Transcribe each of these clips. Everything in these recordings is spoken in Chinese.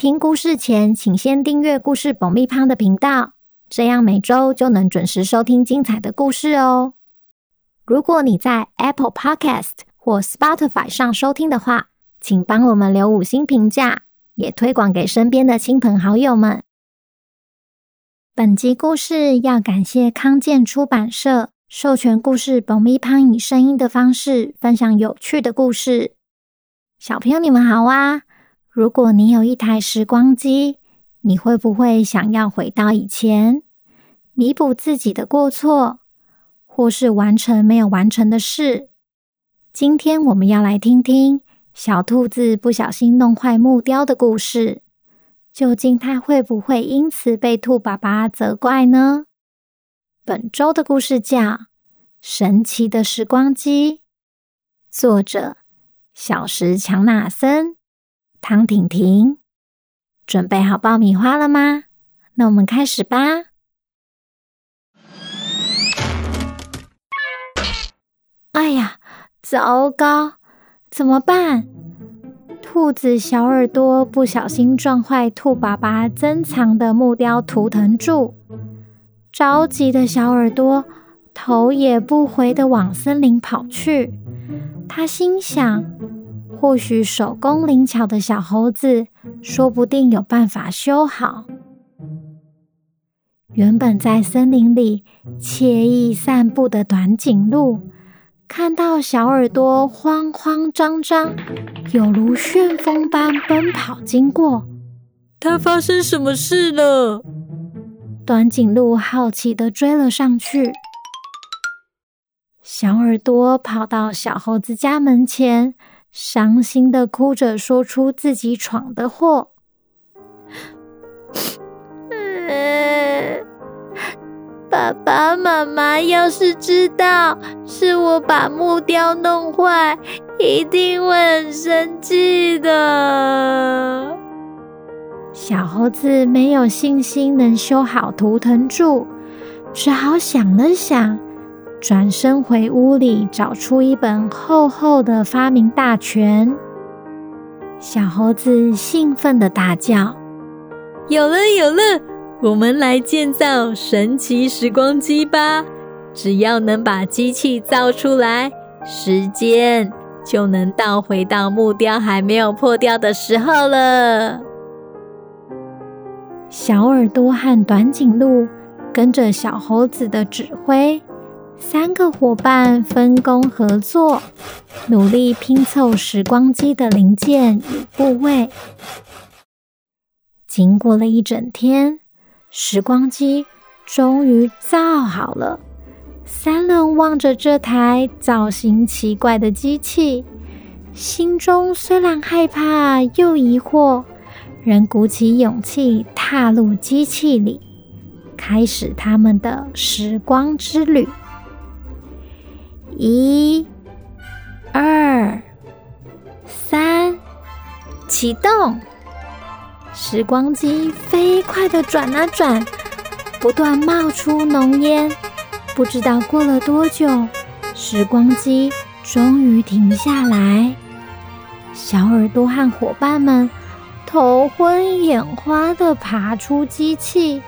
听故事前，请先订阅故事爆米花的频道，这样每周就能准时收听精彩的故事哦。如果你在 Apple Podcast 或 Spotify 上收听的话，请帮我们留五星评价，也推广给身边的亲朋好友们。本集故事要感谢康健出版社授权故事爆米花以声音的方式分享有趣的故事。小朋友，你们好啊！如果你有一台时光机，你会不会想要回到以前，弥补自己的过错，或是完成没有完成的事？今天我们要来听听小兔子不小心弄坏木雕的故事，究竟它会不会因此被兔爸爸责怪呢？本周的故事叫《神奇的时光机》，作者小石强纳森。汤婷婷，准备好爆米花了吗？那我们开始吧。哎呀，糟糕，怎么办？兔子小耳朵不小心撞坏兔爸爸珍藏的木雕图腾柱，着急的小耳朵头也不回的往森林跑去。他心想。或许手工灵巧的小猴子，说不定有办法修好。原本在森林里惬意散步的短颈鹿，看到小耳朵慌慌张张，有如旋风般奔跑经过，它发生什么事了？短颈鹿好奇的追了上去。小耳朵跑到小猴子家门前。伤心的哭着说出自己闯的祸。爸爸妈妈要是知道是我把木雕弄坏，一定会很生气的。小猴子没有信心能修好图腾柱，只好想了想。转身回屋里，找出一本厚厚的发明大全。小猴子兴奋地大叫：“有了，有了！我们来建造神奇时光机吧！只要能把机器造出来，时间就能倒回到木雕还没有破掉的时候了。”小耳朵和短颈鹿跟着小猴子的指挥。三个伙伴分工合作，努力拼凑时光机的零件与部位。经过了一整天，时光机终于造好了。三人望着这台造型奇怪的机器，心中虽然害怕又疑惑，仍鼓起勇气踏入机器里，开始他们的时光之旅。一、二、三，启动！时光机飞快地转啊转，不断冒出浓烟。不知道过了多久，时光机终于停下来。小耳朵和伙伴们头昏眼花地爬出机器。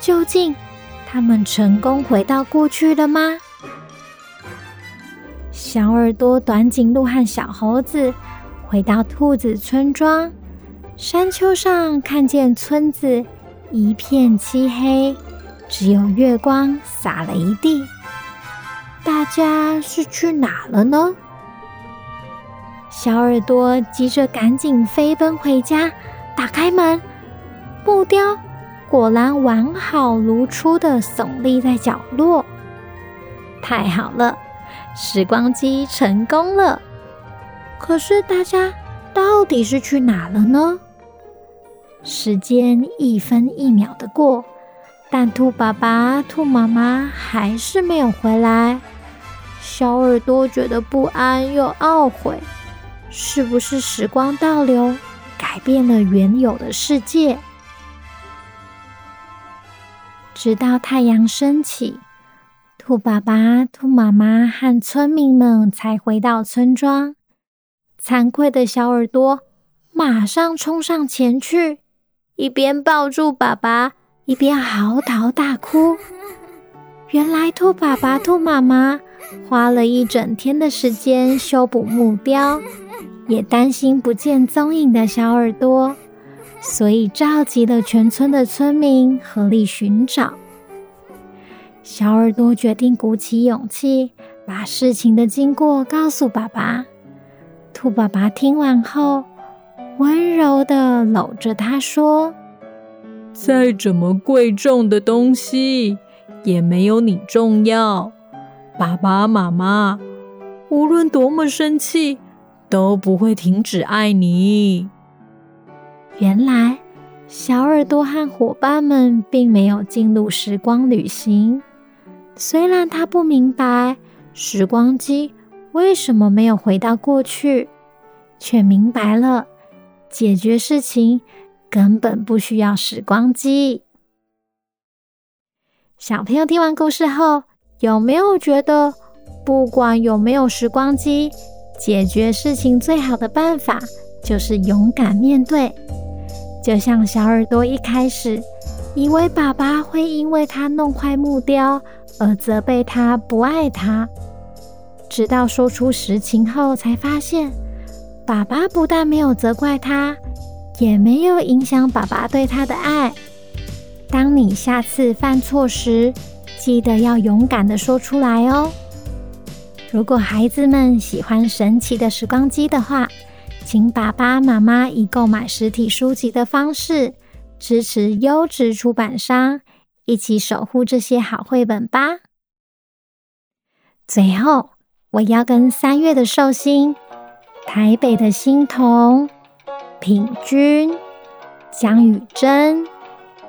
究竟他们成功回到过去了吗？小耳朵、短颈鹿和小猴子回到兔子村庄，山丘上看见村子一片漆黑，只有月光洒了一地。大家是去哪了呢？小耳朵急着赶紧飞奔回家，打开门，木雕果然完好如初的耸立在角落。太好了！时光机成功了，可是大家到底是去哪了呢？时间一分一秒的过，但兔爸爸、兔妈妈还是没有回来。小耳朵觉得不安又懊悔，是不是时光倒流，改变了原有的世界？直到太阳升起，兔爸爸、兔妈妈和村民们才回到村庄。惭愧的小耳朵马上冲上前去，一边抱住爸爸，一边嚎啕大哭。原来兔爸爸、兔妈妈花了一整天的时间修补木雕，也担心不见踪影的小耳朵，所以召集了全村的村民合力寻找。小耳朵决定鼓起勇气，把事情的经过告诉爸爸。兔爸爸听完后，温柔地搂着他说：“再怎么贵重的东西，也没有你重要。爸爸妈妈，无论多么生气，都不会停止爱你。”原来，小耳朵和伙伴们并没有进入时光旅行。虽然他不明白时光机。为什么没有回到过去？却明白了，解决事情根本不需要时光机。小朋友听完故事后，有没有觉得，不管有没有时光机，解决事情最好的办法就是勇敢面对？就像小耳朵一开始以为爸爸会因为他弄坏木雕而责备他不爱他。直到说出实情后，才发现爸爸不但没有责怪他，也没有影响爸爸对他的爱。当你下次犯错时，记得要勇敢地说出来哦。如果孩子们喜欢神奇的时光机的话，请爸爸妈妈以购买实体书籍的方式支持优质出版商，一起守护这些好绘本吧。最后。我要跟三月的寿星、台北的欣桐、品君、江雨珍、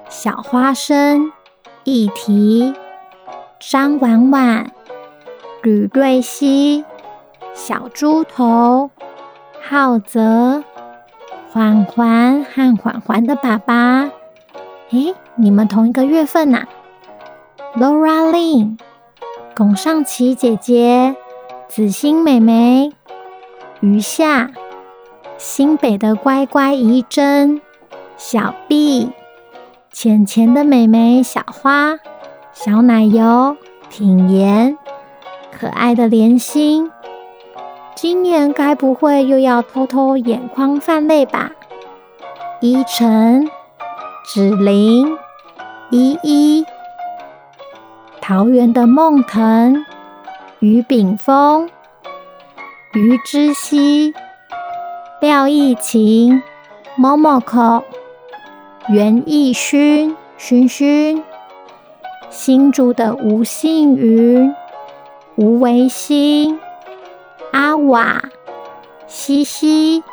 小花生、议题、张婉婉、吕瑞希、小猪头、浩泽、环环和环环的爸爸，诶，你们同一个月份呐、啊？Laura Lin、龚尚琪姐姐。子欣妹妹、余夏、新北的乖乖怡珍、小碧、浅浅的妹妹小花、小奶油、品言、可爱的莲心，今年该不会又要偷偷眼眶泛泪吧？依晨、芷玲、依依、桃园的梦腾。于炳峰、于之熙、廖艺晴、Momoko、袁艺勋、勋勋、新竹的吴幸云、吴维新、阿瓦、西西、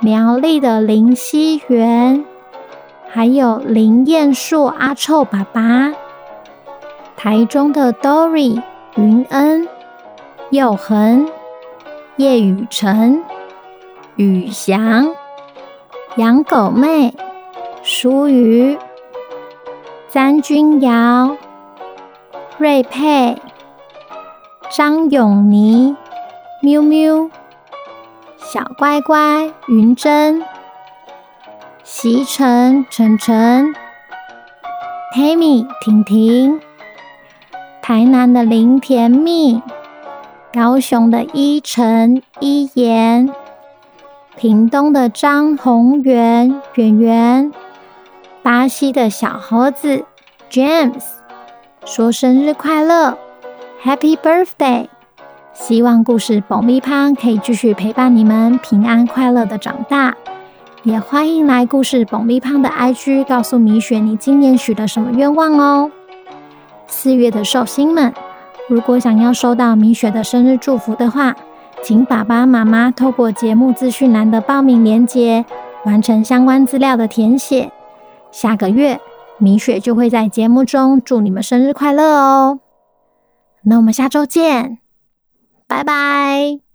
苗栗的林熙媛，还有林彦硕、阿臭爸爸，台中的 Dory。云恩、佑恒、叶雨辰、宇翔、养狗妹、淑瑜、詹君瑶、瑞佩、张永妮、喵喵、小乖乖、云珍、席晨、晨晨、Tammy、婷婷。台南的林甜蜜，高雄的依晨、依言，屏东的张宏源、圆圆，巴西的小猴子。James，说生日快乐，Happy Birthday！希望故事爆米花可以继续陪伴你们平安快乐的长大，也欢迎来故事爆米胖的 IG 告诉米雪你今年许的什么愿望哦。四月的寿星们，如果想要收到米雪的生日祝福的话，请爸爸妈妈透过节目资讯栏的报名链接，完成相关资料的填写。下个月米雪就会在节目中祝你们生日快乐哦。那我们下周见，拜拜。